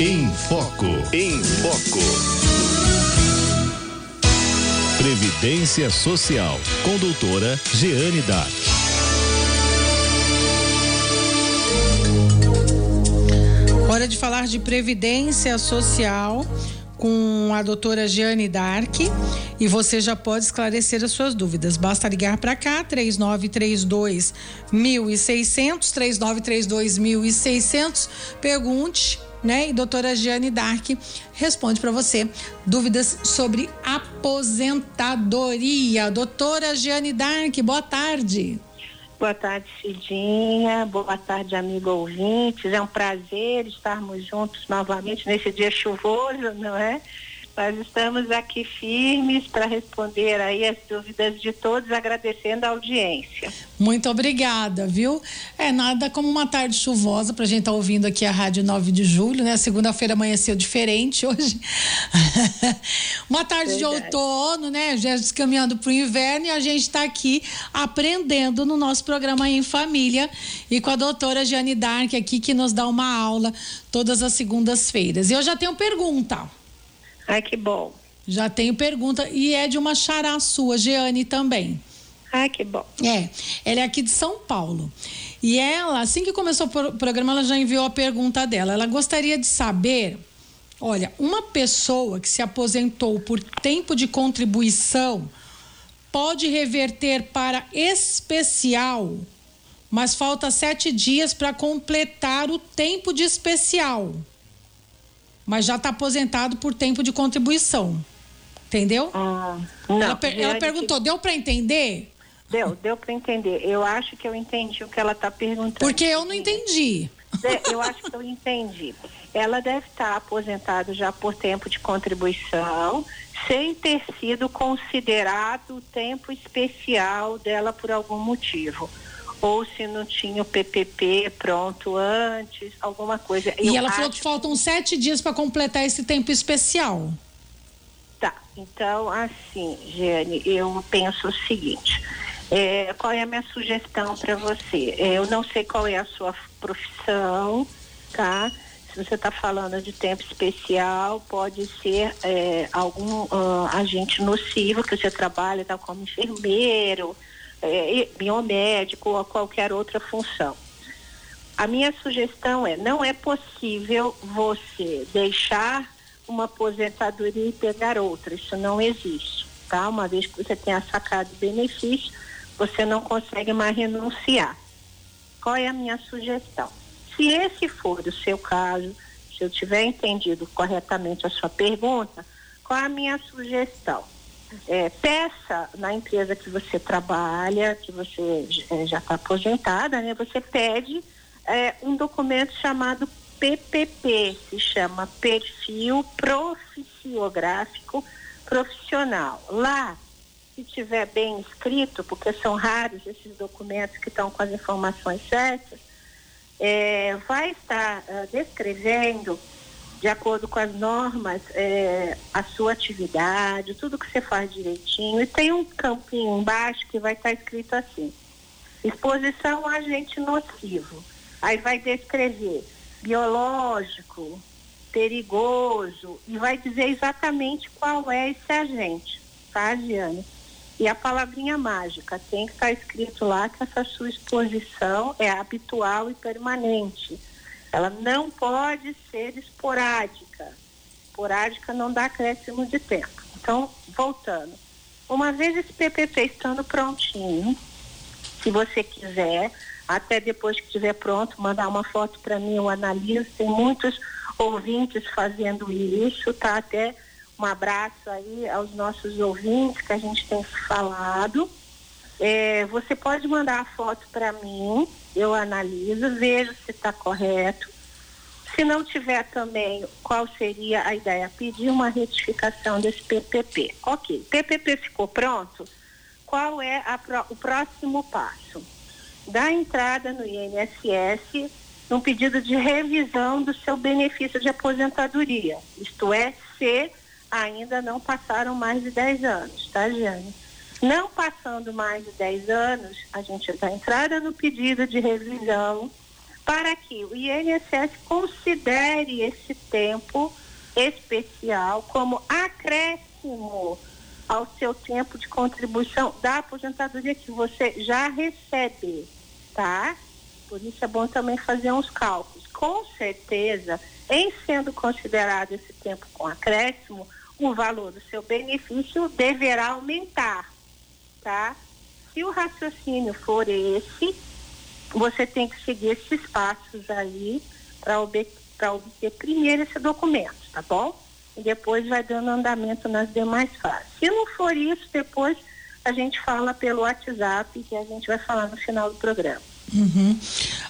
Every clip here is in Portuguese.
Em Foco. Em Foco. Previdência Social. Com doutora Jeane Dark. Hora de falar de Previdência Social com a doutora Jeane Dark e você já pode esclarecer as suas dúvidas. Basta ligar para cá, 3932 1600, 3932 1600. Pergunte, né? E doutora Jeane Dark responde para você dúvidas sobre aposentadoria. Doutora Jeane Dark, boa tarde. Boa tarde, Cidinha. Boa tarde, amigo ouvintes. É um prazer estarmos juntos novamente nesse dia chuvoso, não é? Nós estamos aqui firmes para responder aí as dúvidas de todos, agradecendo a audiência. Muito obrigada, viu? É nada como uma tarde chuvosa para a gente estar tá ouvindo aqui a Rádio 9 de Julho, né? Segunda-feira amanheceu diferente hoje. uma tarde Verdade. de outono, né? Já caminhando para o inverno e a gente está aqui aprendendo no nosso programa em família e com a doutora Jane Dark aqui que nos dá uma aula todas as segundas-feiras. E eu já tenho pergunta. Ai, que bom. Já tenho pergunta e é de uma xará sua, Jeane também. Ai, que bom. É, ela é aqui de São Paulo. E ela, assim que começou o programa, ela já enviou a pergunta dela. Ela gostaria de saber, olha, uma pessoa que se aposentou por tempo de contribuição pode reverter para especial, mas falta sete dias para completar o tempo de especial mas já está aposentado por tempo de contribuição. Entendeu? Ah, não, ela, per ela perguntou, que... deu para entender? Deu, deu para entender. Eu acho que eu entendi o que ela está perguntando. Porque eu não entendi. Eu acho que eu entendi. Ela deve estar tá aposentada já por tempo de contribuição, sem ter sido considerado o tempo especial dela por algum motivo ou se não tinha o PPP pronto antes, alguma coisa. E eu ela falou que faltam sete dias para completar esse tempo especial. Tá, então assim, Jane, eu penso o seguinte. É, qual é a minha sugestão para você? É, eu não sei qual é a sua profissão, tá? Se você está falando de tempo especial, pode ser é, algum uh, agente nocivo que você trabalha, tá, como enfermeiro, é, biomédico ou qualquer outra função. A minha sugestão é: não é possível você deixar uma aposentadoria e pegar outra. Isso não existe, tá? Uma vez que você tenha sacado benefício, você não consegue mais renunciar. Qual é a minha sugestão? Se esse for o seu caso, se eu tiver entendido corretamente a sua pergunta, qual é a minha sugestão? É, peça na empresa que você trabalha, que você é, já está aposentada, né? Você pede é, um documento chamado PPP, se chama Perfil Proficiográfico Profissional. Lá, se tiver bem escrito, porque são raros esses documentos que estão com as informações certas, é, vai estar uh, descrevendo de acordo com as normas, é, a sua atividade, tudo que você faz direitinho. E tem um campinho embaixo que vai estar escrito assim: exposição a agente nocivo. Aí vai descrever biológico, perigoso, e vai dizer exatamente qual é esse agente, tá, Giane? E a palavrinha mágica tem que estar escrito lá que essa sua exposição é habitual e permanente ela não pode ser esporádica. Esporádica não dá acréscimo de tempo. Então, voltando. Uma vez esse PPP estando prontinho, se você quiser, até depois que estiver pronto, mandar uma foto para mim, eu analiso. Tem muitos ouvintes fazendo isso, tá? Até um abraço aí aos nossos ouvintes que a gente tem falado. É, você pode mandar a foto para mim, eu analiso, vejo se está correto. Se não tiver também, qual seria a ideia? Pedir uma retificação desse PPP. Ok, PPP ficou pronto? Qual é o próximo passo? Dar entrada no INSS num pedido de revisão do seu benefício de aposentadoria. Isto é, se ainda não passaram mais de 10 anos, tá, Jane? Não passando mais de 10 anos, a gente dá entrada no pedido de revisão para que o INSS considere esse tempo especial como acréscimo ao seu tempo de contribuição da aposentadoria que você já recebe, tá? Por isso é bom também fazer uns cálculos. Com certeza, em sendo considerado esse tempo com acréscimo, o valor do seu benefício deverá aumentar, tá? Se o raciocínio for esse, você tem que seguir esses passos aí para obter, obter primeiro esse documento, tá bom? E depois vai dando andamento nas demais fases. Se não for isso, depois a gente fala pelo WhatsApp, que a gente vai falar no final do programa. Uhum.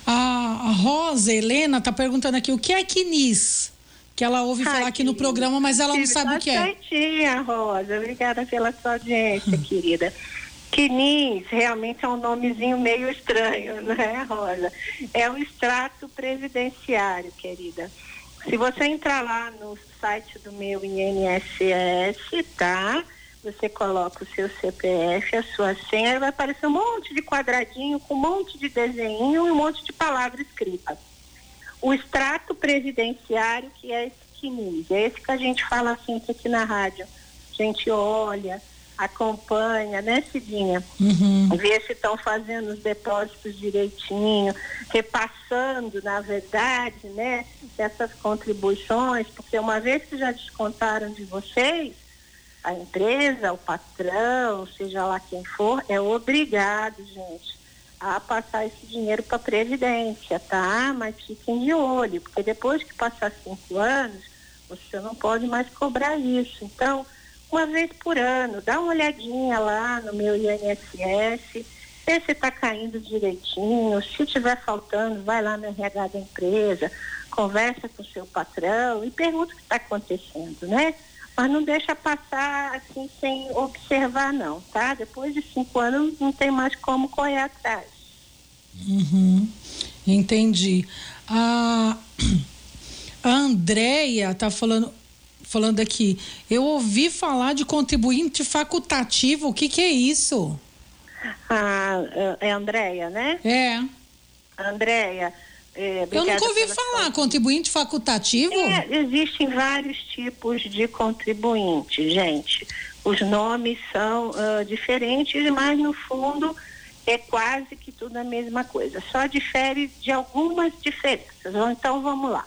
A, Rosa Helena está perguntando aqui o que é quinis? Que ela ouve falar aqui no programa, mas ela não sabe o que é. Certinha, Rosa. Obrigada pela sua audiência, querida. Quinis realmente é um nomezinho meio estranho, né, Rosa? É o extrato previdenciário, querida. Se você entrar lá no site do meu INSS, tá? Você coloca o seu CPF, a sua senha, vai aparecer um monte de quadradinho com um monte de desenho e um monte de palavra escrita. O extrato previdenciário, que é esse Quinis, é esse que a gente fala sempre aqui na rádio. A gente olha, acompanha, né, Cidinha? Uhum. Vê se estão fazendo os depósitos direitinho, repassando, na verdade, né, essas contribuições, porque uma vez que já descontaram de vocês, a empresa, o patrão, seja lá quem for, é obrigado, gente, a passar esse dinheiro para a Previdência, tá? Mas fiquem de olho, porque depois que passar cinco anos, você não pode mais cobrar isso. Então, uma vez por ano. Dá uma olhadinha lá no meu INSS, vê se está caindo direitinho. Se tiver faltando, vai lá no RH da empresa, conversa com o seu patrão e pergunta o que está acontecendo, né? Mas não deixa passar assim sem observar não, tá? Depois de cinco anos não tem mais como correr atrás. Uhum. Entendi. A, a Andrea está falando, falando aqui. Eu ouvi falar de contribuinte facultativo. O que, que é isso? Ah, é Andréia, né? É. Andréia. É, eu nunca ouvi falar, contribuinte facultativo? É, existem vários tipos de contribuinte, gente. Os nomes são uh, diferentes, mas no fundo é quase que tudo a mesma coisa. Só difere de algumas diferenças. Então vamos lá.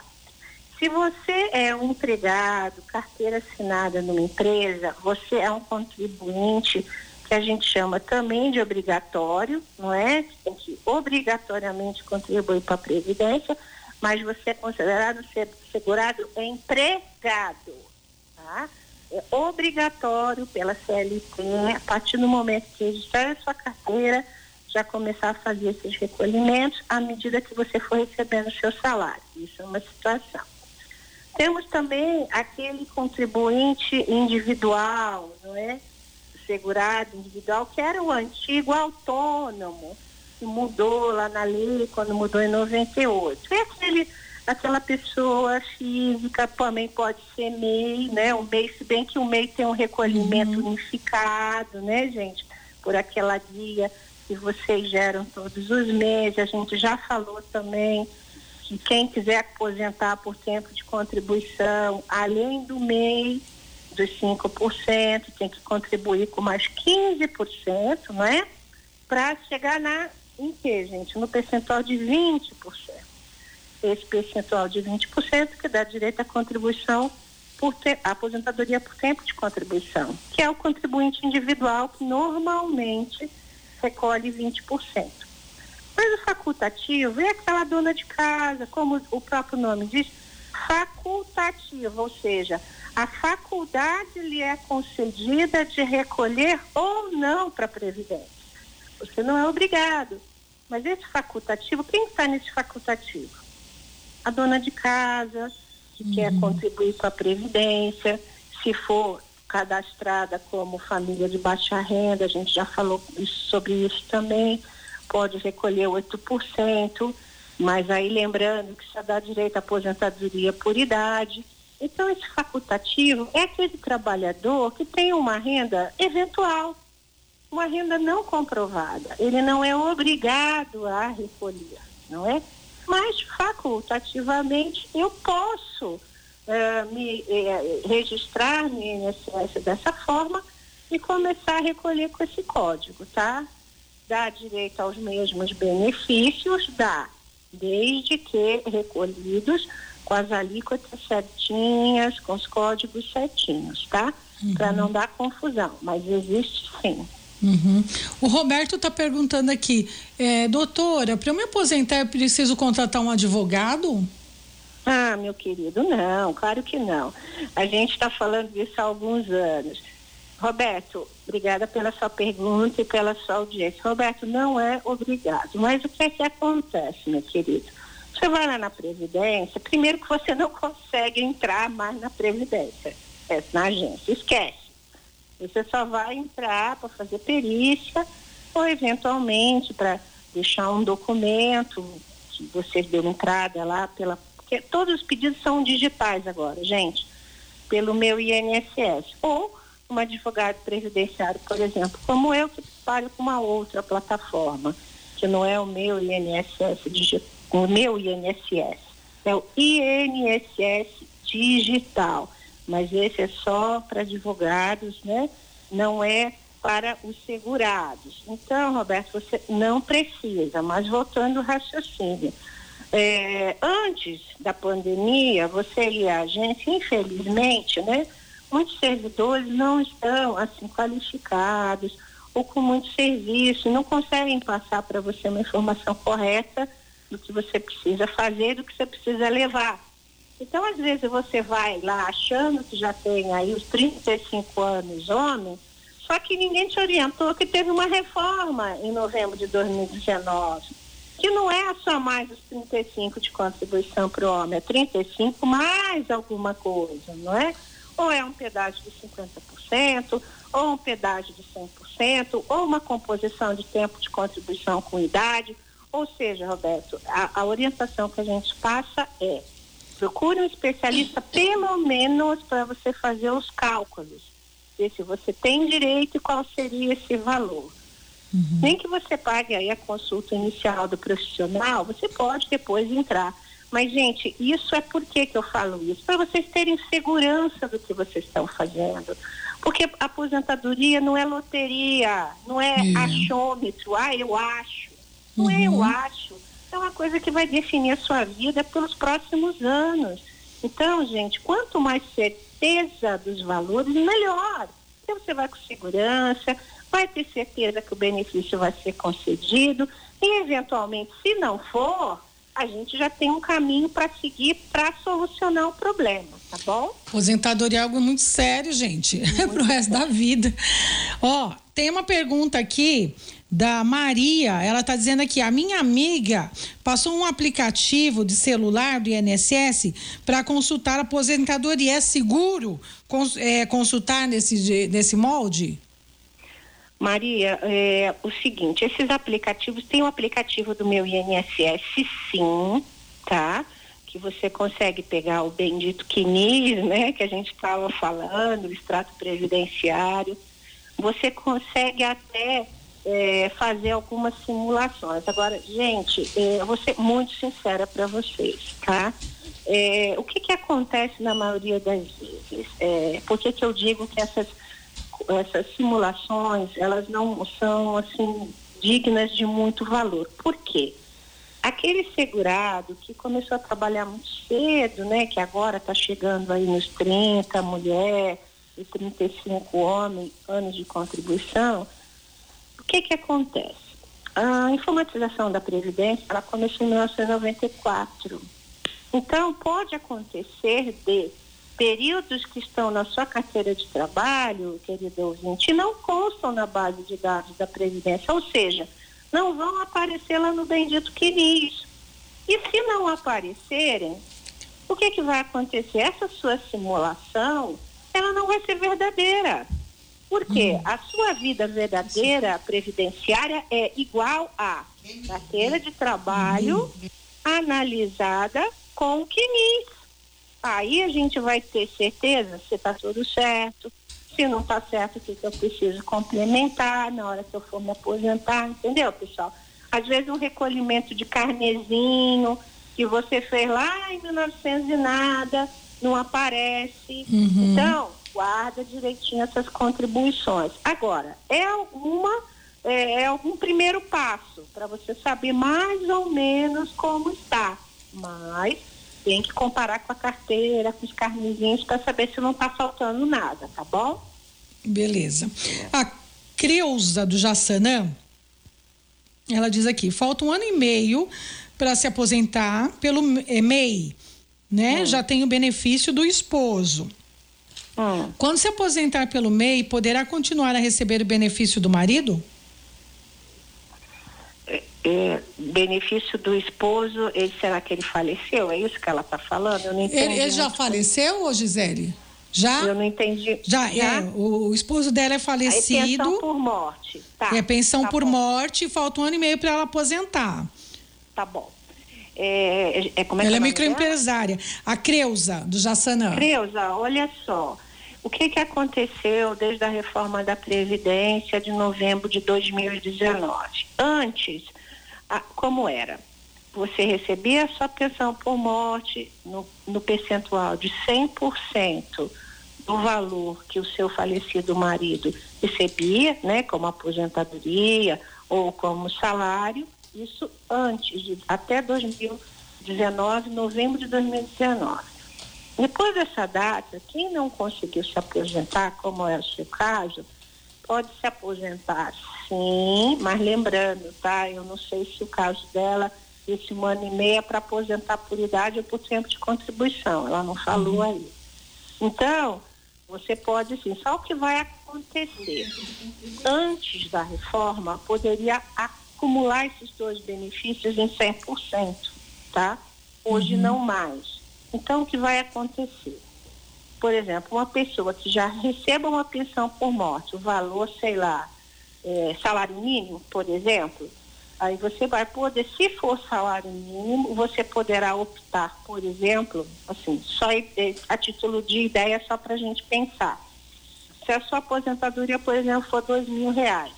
Se você é um empregado, carteira assinada numa empresa, você é um contribuinte que a gente chama também de obrigatório, não é? Você tem que obrigatoriamente contribuir para a Previdência, mas você é considerado segurado empregado, tá? É obrigatório pela CLT, a partir do momento que registrar a sua carteira, já começar a fazer esses recolhimentos à medida que você for recebendo o seu salário. Isso é uma situação. Temos também aquele contribuinte individual, não é? Segurado individual, que era o antigo autônomo, que mudou lá na lei quando mudou em 98. É aquele, aquela pessoa física, também pode ser MEI, né? O MEI, se bem que o MEI tem um recolhimento uhum. unificado, né, gente? Por aquela guia que vocês geram todos os meses, a gente já falou também que quem quiser aposentar por tempo de contribuição, além do MEI, dos 5%, tem que contribuir com mais 15%, não é? Para chegar na, em que, gente? No percentual de 20%. Esse percentual de 20% que dá direito à contribuição por te, aposentadoria por tempo de contribuição, que é o contribuinte individual que normalmente recolhe 20%. Mas o facultativo é aquela dona de casa, como o próprio nome diz, facultativo, ou seja, a faculdade lhe é concedida de recolher ou não para a Previdência. Você não é obrigado. Mas esse facultativo, quem está nesse facultativo? A dona de casa, que uhum. quer contribuir com a Previdência, se for cadastrada como família de baixa renda, a gente já falou sobre isso também pode recolher 8%, mas aí lembrando que só dá direito à aposentadoria por idade. Então, esse facultativo é aquele trabalhador que tem uma renda eventual, uma renda não comprovada. Ele não é obrigado a recolher, não é? mas facultativamente eu posso uh, me uh, registrar no INSS dessa forma e começar a recolher com esse código, tá? Dá direito aos mesmos benefícios, dá, desde que recolhidos com as alíquotas certinhas, com os códigos certinhos, tá? Uhum. Para não dar confusão, mas existe sim. Uhum. O Roberto está perguntando aqui, é, doutora, para eu me aposentar eu preciso contratar um advogado? Ah, meu querido, não, claro que não. A gente está falando disso há alguns anos. Roberto, obrigada pela sua pergunta e pela sua audiência. Roberto, não é obrigado, mas o que é que acontece, meu querido? Você vai lá na Previdência, primeiro que você não consegue entrar mais na Previdência, na agência, esquece. Você só vai entrar para fazer perícia ou eventualmente para deixar um documento que você deu entrada lá pela. Porque todos os pedidos são digitais agora, gente, pelo meu INSS. Ou um advogado previdenciário, por exemplo, como eu que trabalho com uma outra plataforma, que não é o meu INSS o meu INSS. É o INSS digital, mas esse é só para advogados, né? Não é para os segurados. Então, Roberto, você não precisa, mas voltando ao raciocínio. É, antes da pandemia, você ia à agência, infelizmente, né? Muitos servidores não estão assim qualificados ou com muito serviço, não conseguem passar para você uma informação correta do que você precisa fazer, do que você precisa levar. Então, às vezes, você vai lá achando que já tem aí os 35 anos homem, só que ninguém te orientou que teve uma reforma em novembro de 2019, que não é só mais os 35 de contribuição para o homem, é 35 mais alguma coisa, não é? Ou é um pedágio de 50%, ou um pedágio de 100%, ou uma composição de tempo de contribuição com idade ou seja, Roberto, a, a orientação que a gente passa é procure um especialista pelo menos para você fazer os cálculos, ver se você tem direito e qual seria esse valor. Uhum. Nem que você pague aí a consulta inicial do profissional, você pode depois entrar. Mas, gente, isso é por que, que eu falo isso? Para vocês terem segurança do que vocês estão fazendo. Porque a aposentadoria não é loteria, não é uhum. achômetro, ah, eu acho. Não uhum. é eu acho. É uma coisa que vai definir a sua vida pelos próximos anos. Então, gente, quanto mais certeza dos valores, melhor. Então você vai com segurança, vai ter certeza que o benefício vai ser concedido e, eventualmente, se não for, a gente já tem um caminho para seguir para solucionar o problema, tá bom? Aposentadoria é algo muito sério, gente, para o resto da vida. Ó, tem uma pergunta aqui da Maria. Ela está dizendo aqui: a minha amiga passou um aplicativo de celular do INSS para consultar a aposentadoria. É seguro é, consultar nesse, nesse molde? Maria, é o seguinte: esses aplicativos, tem o um aplicativo do meu INSS, sim, tá? Que você consegue pegar o bendito quinis, né? Que a gente estava falando, o extrato previdenciário. Você consegue até é, fazer algumas simulações. Agora, gente, é, eu vou ser muito sincera para vocês, tá? É, o que, que acontece na maioria das vezes? É, por que, que eu digo que essas, essas simulações, elas não são, assim, dignas de muito valor? Por quê? Aquele segurado que começou a trabalhar muito cedo, né, que agora está chegando aí nos 30, mulher, e 35 homens, anos de contribuição, que que acontece? A informatização da Previdência, ela começou em 1994. Então, pode acontecer de períodos que estão na sua carteira de trabalho, querido ouvinte, não constam na base de dados da Previdência, ou seja, não vão aparecer lá no bendito QNIS. E se não aparecerem, o que, que vai acontecer? Essa sua simulação, ela não vai ser verdadeira. Porque uhum. a sua vida verdadeira previdenciária é igual a carteira de trabalho uhum. analisada com o CNIS. Aí a gente vai ter certeza se está tudo certo, se não está certo, o que, eu preciso complementar na hora que eu for me aposentar, entendeu, pessoal? Às vezes um recolhimento de carnezinho, que você fez lá em 1900 e nada, não aparece. Uhum. Então, guarda direitinho essas contribuições. Agora, é alguma é, é algum primeiro passo para você saber mais ou menos como está. Mas tem que comparar com a carteira, com os carnezinhos para saber se não está faltando nada, tá bom? Beleza. A Creuza do Jaçanã, ela diz aqui, falta um ano e meio para se aposentar pelo MEI, né? Hum. Já tem o benefício do esposo. Hum. Quando se aposentar pelo MEI, poderá continuar a receber o benefício do marido? É, é, benefício do esposo, ele, será que ele faleceu? É isso que ela está falando? Eu não entendi. Ele, ele já faleceu, ô Gisele? Já? Eu não entendi. Já, Já? é. O, o, esposo dela é falecido. é pensão por morte. Tá, é pensão tá por bom. morte, falta um ano e meio para ela aposentar. Tá bom. É, é, como é ela é, é microempresária. A Creuza, do Jaçanã. Creuza, olha só. O que, que aconteceu desde a reforma da Previdência de novembro de 2019? Antes, a, como era? Você recebia a sua pensão por morte no, no percentual de 100% do valor que o seu falecido marido recebia, né, como aposentadoria ou como salário, isso antes de até 2019, novembro de 2019. Depois dessa data, quem não conseguiu se aposentar, como é o seu caso, pode se aposentar sim, mas lembrando, tá? Eu não sei se o caso dela esse um ano e meio é para aposentar por idade ou por tempo de contribuição. Ela não falou uhum. aí. Então, você pode sim, só o que vai acontecer. Antes da reforma, poderia acumular esses dois benefícios em 100%, tá? Hoje uhum. não mais. Então, o que vai acontecer? Por exemplo, uma pessoa que já receba uma pensão por morte, o valor, sei lá, é, salário mínimo, por exemplo, Aí você vai poder, se for salário mínimo, você poderá optar, por exemplo, assim, só a título de ideia, só para a gente pensar. Se a sua aposentadoria, por exemplo, for dois mil reais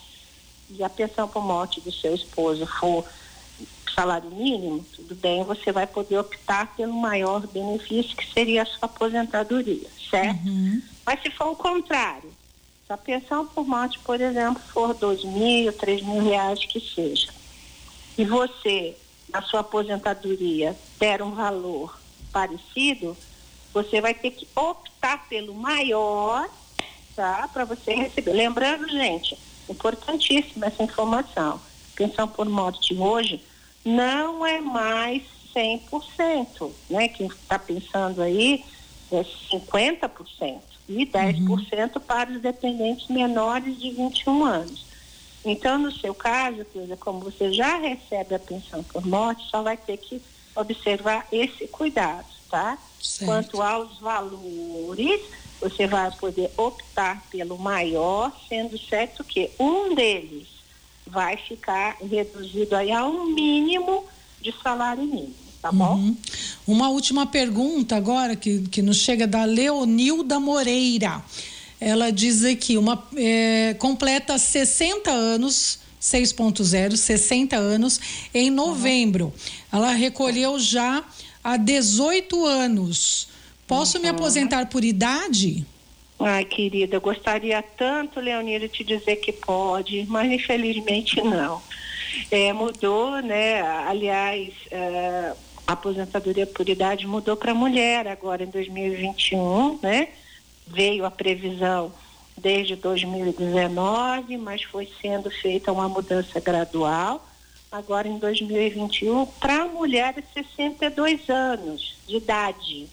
e a pensão por morte do seu esposo for salário mínimo, tudo bem, você vai poder optar pelo maior benefício que seria a sua aposentadoria, certo? Uhum. Mas se for o contrário, se a pensão por morte, por exemplo, for dois mil, três mil reais que seja, e você, na sua aposentadoria, der um valor parecido, você vai ter que optar pelo maior, tá? Para você receber. Lembrando, gente, importantíssima essa informação. Pensão por morte hoje não é mais 100%, né? Quem está pensando aí é 50% e 10% uhum. para os dependentes menores de 21 anos. Então, no seu caso, Cleusa, como você já recebe a pensão por morte, só vai ter que observar esse cuidado, tá? Certo. Quanto aos valores, você vai poder optar pelo maior, sendo certo que um deles vai ficar reduzido aí a um mínimo de salário mínimo, tá bom? Uhum. Uma última pergunta agora que, que nos chega da Leonilda Moreira. Ela diz aqui, uma é, completa 60 anos, 6.0, 60 anos, em novembro. Uhum. Ela recolheu já há 18 anos. Posso uhum. me aposentar por idade? Ai, querida, gostaria tanto, Leonira, te dizer que pode, mas infelizmente não. É, mudou, né? Aliás, é, a aposentadoria por idade mudou para mulher agora em 2021, né? veio a previsão desde 2019, mas foi sendo feita uma mudança gradual. Agora em 2021, para mulheres 62 anos de idade,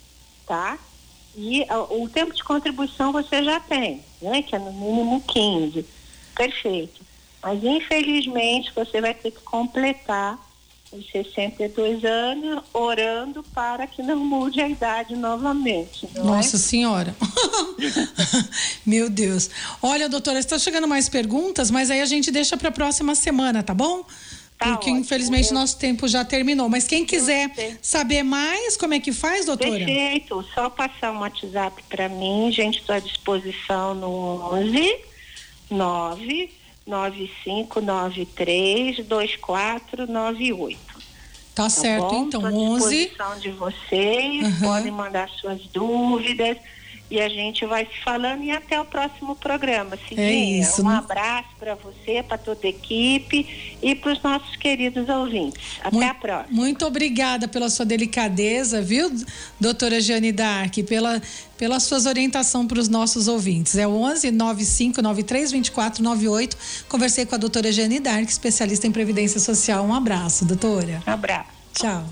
tá? E uh, o tempo de contribuição você já tem, né? Que é no mínimo 15. Perfeito. Mas infelizmente você vai ter que completar os 62 anos, orando para que não mude a idade novamente. É? Nossa é? Senhora. Meu Deus. Olha, doutora, está chegando mais perguntas, mas aí a gente deixa para a próxima semana, tá bom? Tá Porque ótimo. infelizmente nosso tempo já terminou. Mas quem quiser saber mais, como é que faz, doutora? Perfeito. Só passar um WhatsApp para mim, gente, estou à disposição no 11 9 9593 2498. Tá certo, bom? então, Tô à 11. disposição de vocês, Aham. podem mandar suas dúvidas e a gente vai se falando e até o próximo programa. Cidinha, isso, um né? abraço para você, para toda a equipe e para os nossos queridos ouvintes. Até Mui- a próxima. Muito obrigada pela sua delicadeza, viu, doutora Jeane Dark, pela, pela suas orientação para os nossos ouvintes. É o 11 95 93 24 98. Conversei com a doutora Jeane Dark, especialista em Previdência Social. Um abraço, doutora. Um abraço. Tchau.